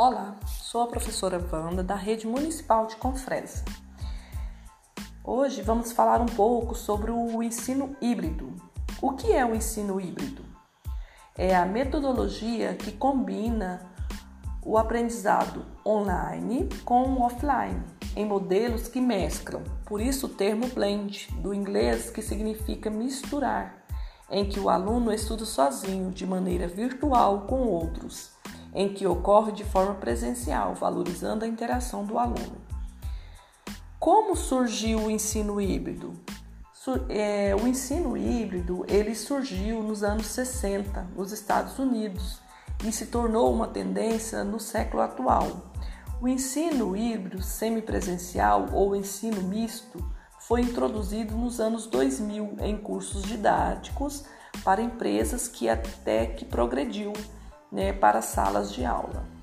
Olá, sou a professora Wanda da Rede Municipal de Confresa. Hoje vamos falar um pouco sobre o ensino híbrido. O que é o ensino híbrido? É a metodologia que combina o aprendizado online com o offline, em modelos que mesclam, por isso o termo blend, do inglês que significa misturar, em que o aluno estuda sozinho, de maneira virtual com outros em que ocorre de forma presencial, valorizando a interação do aluno. Como surgiu o ensino híbrido? É, o ensino híbrido ele surgiu nos anos 60 nos Estados Unidos e se tornou uma tendência no século atual. O ensino híbrido semipresencial ou ensino misto foi introduzido nos anos 2000 em cursos didáticos para empresas que até que progrediu né, para salas de aula.